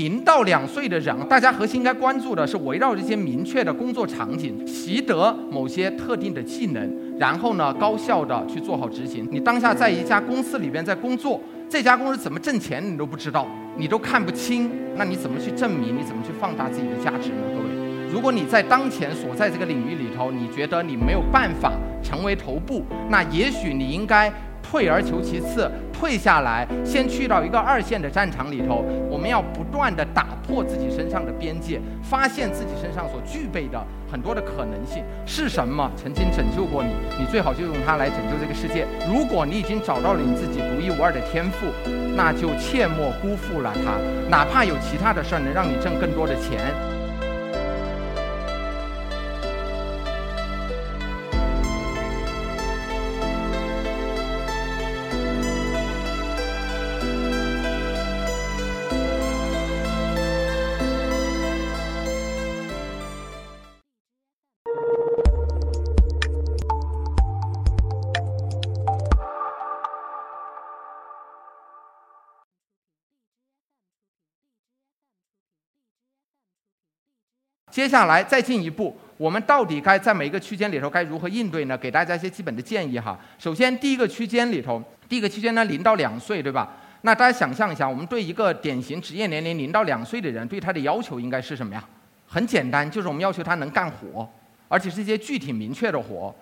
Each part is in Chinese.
零到两岁的人，大家核心应该关注的是围绕这些明确的工作场景，习得某些特定的技能，然后呢，高效的去做好执行。你当下在一家公司里边在工作，这家公司怎么挣钱你都不知道，你都看不清，那你怎么去证明？你怎么去放大自己的价值呢？各位，如果你在当前所在这个领域里头，你觉得你没有办法成为头部，那也许你应该。退而求其次，退下来，先去到一个二线的战场里头。我们要不断的打破自己身上的边界，发现自己身上所具备的很多的可能性是什么？曾经拯救过你，你最好就用它来拯救这个世界。如果你已经找到了你自己独一无二的天赋，那就切莫辜负了它。哪怕有其他的事儿能让你挣更多的钱。接下来再进一步，我们到底该在每一个区间里头该如何应对呢？给大家一些基本的建议哈。首先，第一个区间里头，第一个区间呢，零到两岁，对吧？那大家想象一下，我们对一个典型职业年龄零到两岁的人，对他的要求应该是什么呀？很简单，就是我们要求他能干活，而且是一些具体明确的活。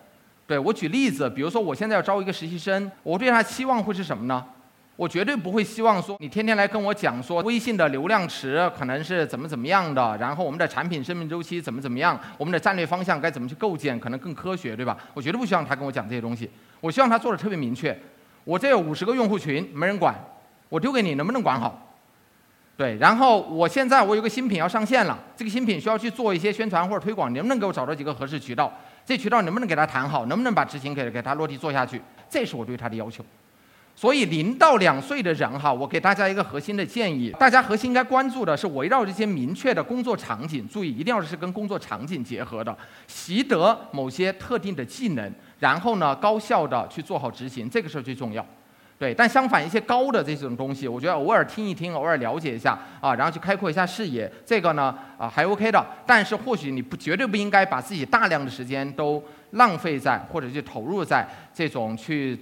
对我举例子，比如说我现在要招一个实习生，我对他期望会是什么呢？我绝对不会希望说你天天来跟我讲说微信的流量池可能是怎么怎么样的，然后我们的产品生命周期怎么怎么样，我们的战略方向该怎么去构建，可能更科学，对吧？我绝对不希望他跟我讲这些东西，我希望他做的特别明确。我这有五十个用户群，没人管，我丢给你，能不能管好？对，然后我现在我有个新品要上线了，这个新品需要去做一些宣传或者推广，能不能给我找到几个合适渠道？这渠道能不能给他谈好？能不能把执行给给他落地做下去？这是我对他的要求。所以零到两岁的人哈，我给大家一个核心的建议，大家核心应该关注的是围绕这些明确的工作场景，注意一定要是跟工作场景结合的，习得某些特定的技能，然后呢高效的去做好执行，这个是最重要。对，但相反一些高的这种东西，我觉得偶尔听一听，偶尔了解一下啊，然后去开阔一下视野，这个呢啊还 OK 的。但是或许你不绝对不应该把自己大量的时间都浪费在或者去投入在这种去。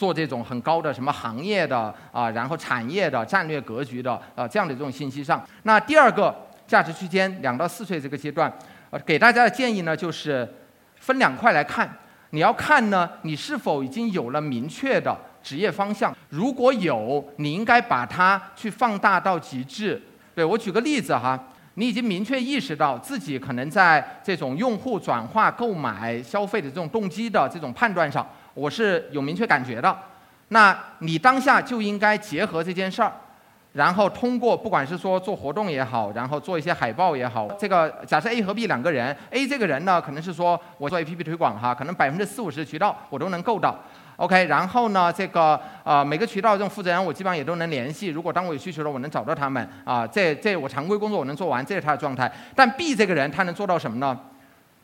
做这种很高的什么行业的啊，然后产业的战略格局的啊这样的这种信息上。那第二个价值区间两到四岁这个阶段，呃，给大家的建议呢就是分两块来看。你要看呢，你是否已经有了明确的职业方向？如果有，你应该把它去放大到极致。对我举个例子哈，你已经明确意识到自己可能在这种用户转化、购买、消费的这种动机的这种判断上。我是有明确感觉的，那你当下就应该结合这件事儿，然后通过不管是说做活动也好，然后做一些海报也好，这个假设 A 和 B 两个人，A 这个人呢可能是说我做 APP 推广哈，可能百分之四五十渠道我都能够到，OK，然后呢这个呃每个渠道这种负责人我基本上也都能联系，如果当我有需求了我能找到他们啊，这这我常规工作我能做完，这是他的状态。但 B 这个人他能做到什么呢？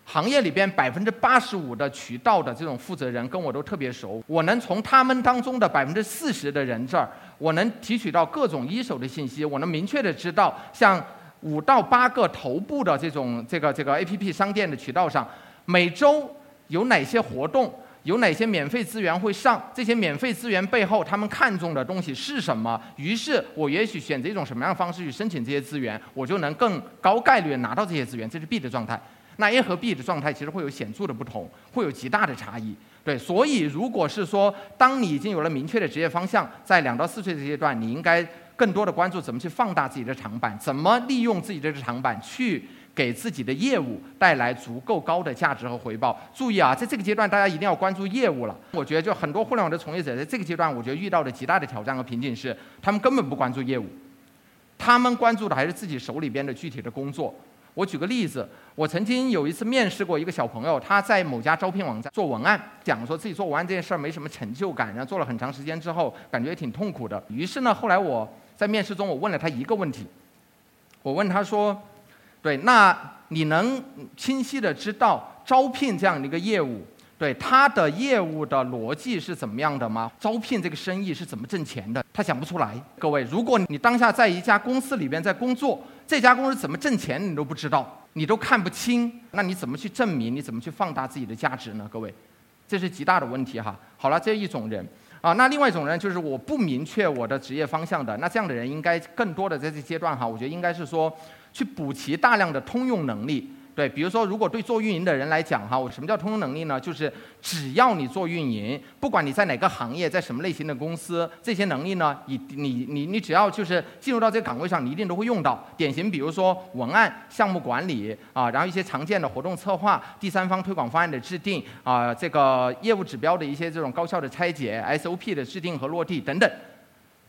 行业里边百分之八十五的渠道的这种负责人跟我都特别熟，我能从他们当中的百分之四十的人这儿，我能提取到各种一手的信息，我能明确的知道，像五到八个头部的这种这个这个 A P P 商店的渠道上，每周有哪些活动，有哪些免费资源会上，这些免费资源背后他们看中的东西是什么？于是我也许选择一种什么样的方式去申请这些资源，我就能更高概率拿到这些资源，这是 B 的状态。那 A 和 B 的状态其实会有显著的不同，会有极大的差异。对，所以如果是说，当你已经有了明确的职业方向，在两到四岁的阶段，你应该更多的关注怎么去放大自己的长板，怎么利用自己的长板去给自己的业务带来足够高的价值和回报。注意啊，在这个阶段，大家一定要关注业务了。我觉得，就很多互联网的从业者在这个阶段，我觉得遇到的极大的挑战和瓶颈是，他们根本不关注业务，他们关注的还是自己手里边的具体的工作。我举个例子，我曾经有一次面试过一个小朋友，他在某家招聘网站做文案，讲说自己做文案这件事儿没什么成就感，然后做了很长时间之后，感觉也挺痛苦的。于是呢，后来我在面试中，我问了他一个问题，我问他说：“对，那你能清晰的知道招聘这样的一个业务，对他的业务的逻辑是怎么样的吗？招聘这个生意是怎么挣钱的？他想不出来。各位，如果你当下在一家公司里边在工作，这家公司怎么挣钱你都不知道，你都看不清，那你怎么去证明？你怎么去放大自己的价值呢？各位，这是极大的问题哈。好了，这一种人啊，那另外一种人就是我不明确我的职业方向的，那这样的人应该更多的在这阶段哈，我觉得应该是说去补齐大量的通用能力。对，比如说，如果对做运营的人来讲，哈，我什么叫通用能力呢？就是只要你做运营，不管你在哪个行业，在什么类型的公司，这些能力呢，你你你你只要就是进入到这个岗位上，你一定都会用到。典型，比如说文案、项目管理啊，然后一些常见的活动策划、第三方推广方案的制定啊，这个业务指标的一些这种高效的拆解、SOP 的制定和落地等等，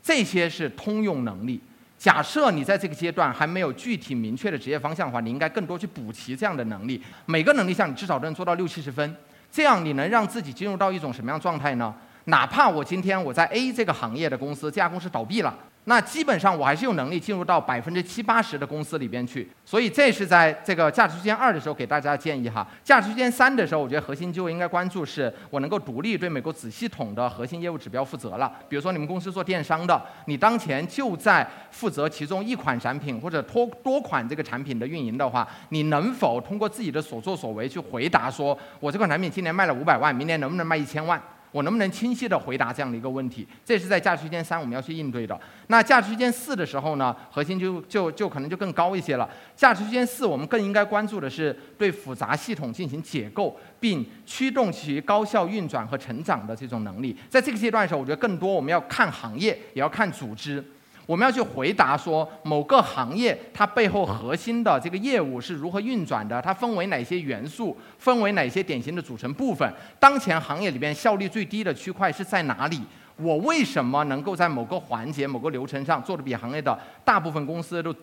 这些是通用能力。假设你在这个阶段还没有具体明确的职业方向的话，你应该更多去补齐这样的能力。每个能力项你至少都能做到六七十分，这样你能让自己进入到一种什么样状态呢？哪怕我今天我在 A 这个行业的公司，这家公司倒闭了。那基本上我还是有能力进入到百分之七八十的公司里边去，所以这是在这个价值区间二的时候给大家建议哈。价值区间三的时候，我觉得核心就应该关注是我能够独立对美国子系统的核心业务指标负责了。比如说你们公司做电商的，你当前就在负责其中一款产品或者多多款这个产品的运营的话，你能否通过自己的所作所为去回答说，我这款产品今年卖了五百万，明年能不能卖一千万？我能不能清晰的回答这样的一个问题？这是在价值区间三我们要去应对的。那价值区间四的时候呢，核心就就就可能就更高一些了。价值区间四，我们更应该关注的是对复杂系统进行解构，并驱动其高效运转和成长的这种能力。在这个阶段的时候，我觉得更多我们要看行业，也要看组织。我们要去回答说，某个行业它背后核心的这个业务是如何运转的？它分为哪些元素？分为哪些典型的组成部分？当前行业里边效率最低的区块是在哪里？我为什么能够在某个环节、某个流程上做的比行业的大部分公司都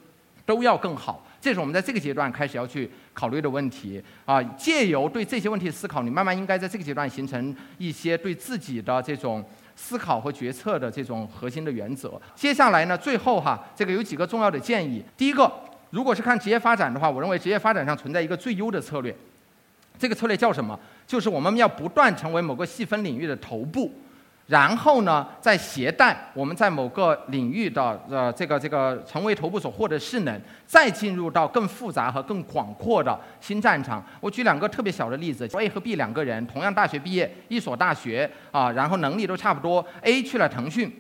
都要更好？这是我们在这个阶段开始要去考虑的问题啊！借由对这些问题思考，你慢慢应该在这个阶段形成一些对自己的这种。思考和决策的这种核心的原则。接下来呢，最后哈，这个有几个重要的建议。第一个，如果是看职业发展的话，我认为职业发展上存在一个最优的策略。这个策略叫什么？就是我们要不断成为某个细分领域的头部。然后呢，再携带我们在某个领域的呃这个这个成为头部所获得势能，再进入到更复杂和更广阔的新战场。我举两个特别小的例子：A 和 B 两个人同样大学毕业，一所大学啊，然后能力都差不多。A 去了腾讯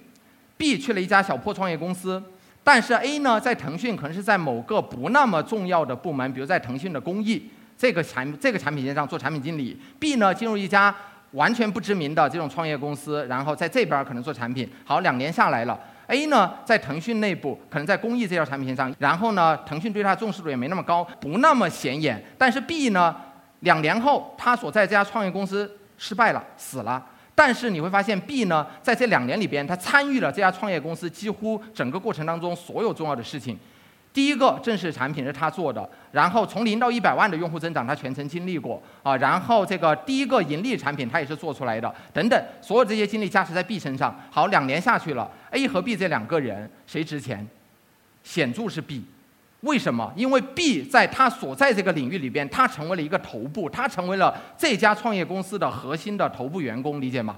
，B 去了一家小破创业公司。但是 A 呢，在腾讯可能是在某个不那么重要的部门，比如在腾讯的公益这个产这个产品线上做产品经理。B 呢，进入一家。完全不知名的这种创业公司，然后在这边可能做产品，好，两年下来了。A 呢，在腾讯内部，可能在公益这条产品上，然后呢，腾讯对他重视度也没那么高，不那么显眼。但是 B 呢，两年后他所在这家创业公司失败了，死了。但是你会发现 B 呢，在这两年里边，他参与了这家创业公司几乎整个过程当中所有重要的事情。第一个正式产品是他做的，然后从零到一百万的用户增长，他全程经历过啊。然后这个第一个盈利产品他也是做出来的，等等，所有这些经历加持在 B 身上。好，两年下去了，A 和 B 这两个人谁值钱？显著是 B，为什么？因为 B 在他所在这个领域里边，他成为了一个头部，他成为了这家创业公司的核心的头部员工，理解吗？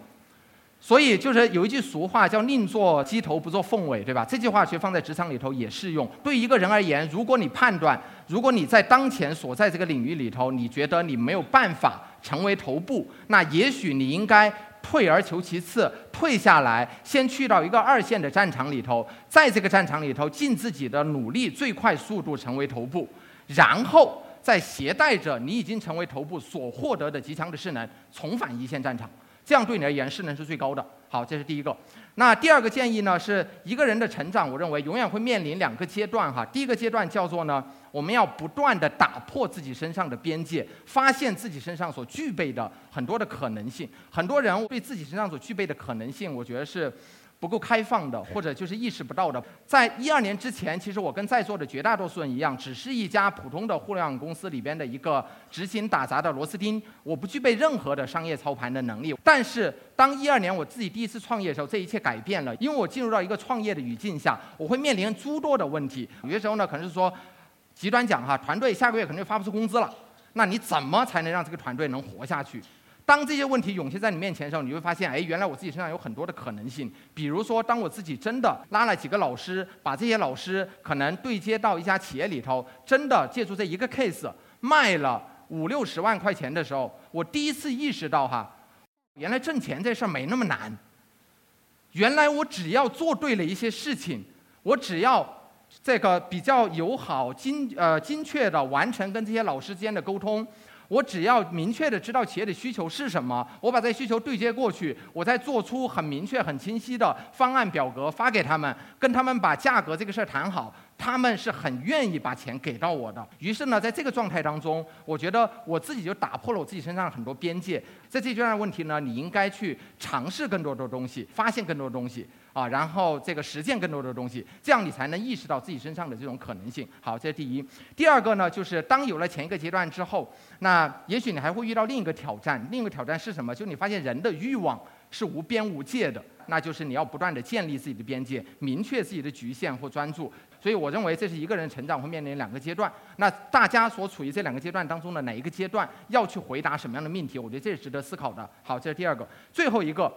所以就是有一句俗话叫“宁做鸡头不做凤尾”，对吧？这句话其实放在职场里头也适用。对一个人而言，如果你判断，如果你在当前所在这个领域里头，你觉得你没有办法成为头部，那也许你应该退而求其次，退下来，先去到一个二线的战场里头，在这个战场里头尽自己的努力，最快速度成为头部，然后再携带着你已经成为头部所获得的极强的势能，重返一线战场。这样对你而言势能是最高的。好，这是第一个。那第二个建议呢，是一个人的成长，我认为永远会面临两个阶段哈。第一个阶段叫做呢，我们要不断的打破自己身上的边界，发现自己身上所具备的很多的可能性。很多人对自己身上所具备的可能性，我觉得是。不够开放的，或者就是意识不到的，在一二年之前，其实我跟在座的绝大多数人一样，只是一家普通的互联网公司里边的一个执行打杂的螺丝钉，我不具备任何的商业操盘的能力。但是，当一二年我自己第一次创业的时候，这一切改变了，因为我进入到一个创业的语境下，我会面临诸多的问题。有些时候呢，可能是说，极端讲哈，团队下个月可能就发不出工资了，那你怎么才能让这个团队能活下去？当这些问题涌现在你面前的时候，你会发现，哎，原来我自己身上有很多的可能性。比如说，当我自己真的拉了几个老师，把这些老师可能对接到一家企业里头，真的借助这一个 case 卖了五六十万块钱的时候，我第一次意识到哈，原来挣钱这事儿没那么难。原来我只要做对了一些事情，我只要这个比较友好、精呃精确的完成跟这些老师之间的沟通。我只要明确的知道企业的需求是什么，我把这需求对接过去，我再做出很明确、很清晰的方案表格发给他们，跟他们把价格这个事儿谈好，他们是很愿意把钱给到我的。于是呢，在这个状态当中，我觉得我自己就打破了我自己身上很多边界。在这阶段问题呢，你应该去尝试更多的东西，发现更多的东西。啊，然后这个实践更多的东西，这样你才能意识到自己身上的这种可能性。好，这是第一。第二个呢，就是当有了前一个阶段之后，那也许你还会遇到另一个挑战。另一个挑战是什么？就你发现人的欲望是无边无界的，那就是你要不断的建立自己的边界，明确自己的局限或专注。所以我认为这是一个人成长会面临两个阶段。那大家所处于这两个阶段当中的哪一个阶段，要去回答什么样的命题？我觉得这是值得思考的。好，这是第二个。最后一个。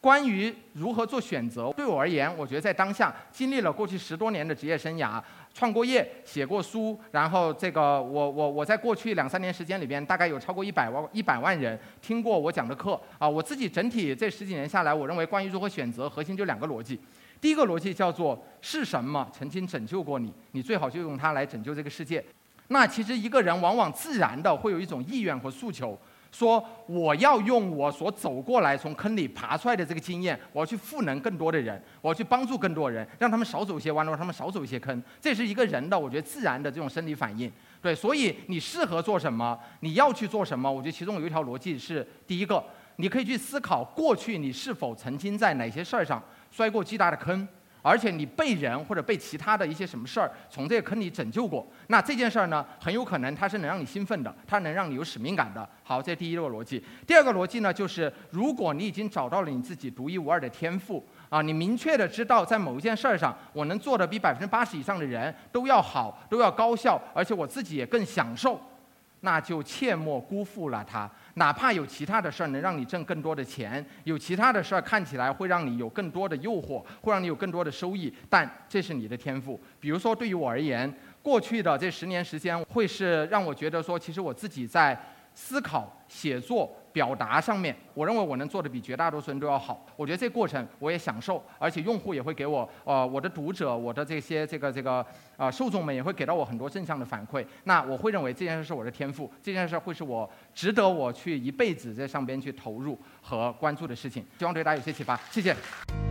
关于如何做选择，对我而言，我觉得在当下经历了过去十多年的职业生涯，创过业，写过书，然后这个我我我在过去两三年时间里边，大概有超过一百万一百万人听过我讲的课啊。我自己整体这十几年下来，我认为关于如何选择，核心就两个逻辑。第一个逻辑叫做是什么曾经拯救过你，你最好就用它来拯救这个世界。那其实一个人往往自然的会有一种意愿和诉求。说我要用我所走过来从坑里爬出来的这个经验，我要去赋能更多的人，我要去帮助更多人，让他们少走一些弯路，让他们少走一些坑。这是一个人的，我觉得自然的这种生理反应。对，所以你适合做什么，你要去做什么，我觉得其中有一条逻辑是：第一个，你可以去思考过去你是否曾经在哪些事儿上摔过巨大的坑。而且你被人或者被其他的一些什么事儿从这个坑里拯救过，那这件事儿呢，很有可能它是能让你兴奋的，它能让你有使命感的。好，这第一个逻辑。第二个逻辑呢，就是如果你已经找到了你自己独一无二的天赋啊，你明确的知道在某一件事儿上，我能做的比百分之八十以上的人都要好，都要高效，而且我自己也更享受，那就切莫辜负了它。哪怕有其他的事儿能让你挣更多的钱，有其他的事儿看起来会让你有更多的诱惑，会让你有更多的收益，但这是你的天赋。比如说，对于我而言，过去的这十年时间，会是让我觉得说，其实我自己在。思考、写作、表达上面，我认为我能做的比绝大多数人都要好。我觉得这过程我也享受，而且用户也会给我，呃，我的读者、我的这些这个这个啊受众们也会给到我很多正向的反馈。那我会认为这件事是我的天赋，这件事会是我值得我去一辈子在上边去投入和关注的事情。希望对大家有些启发，谢谢。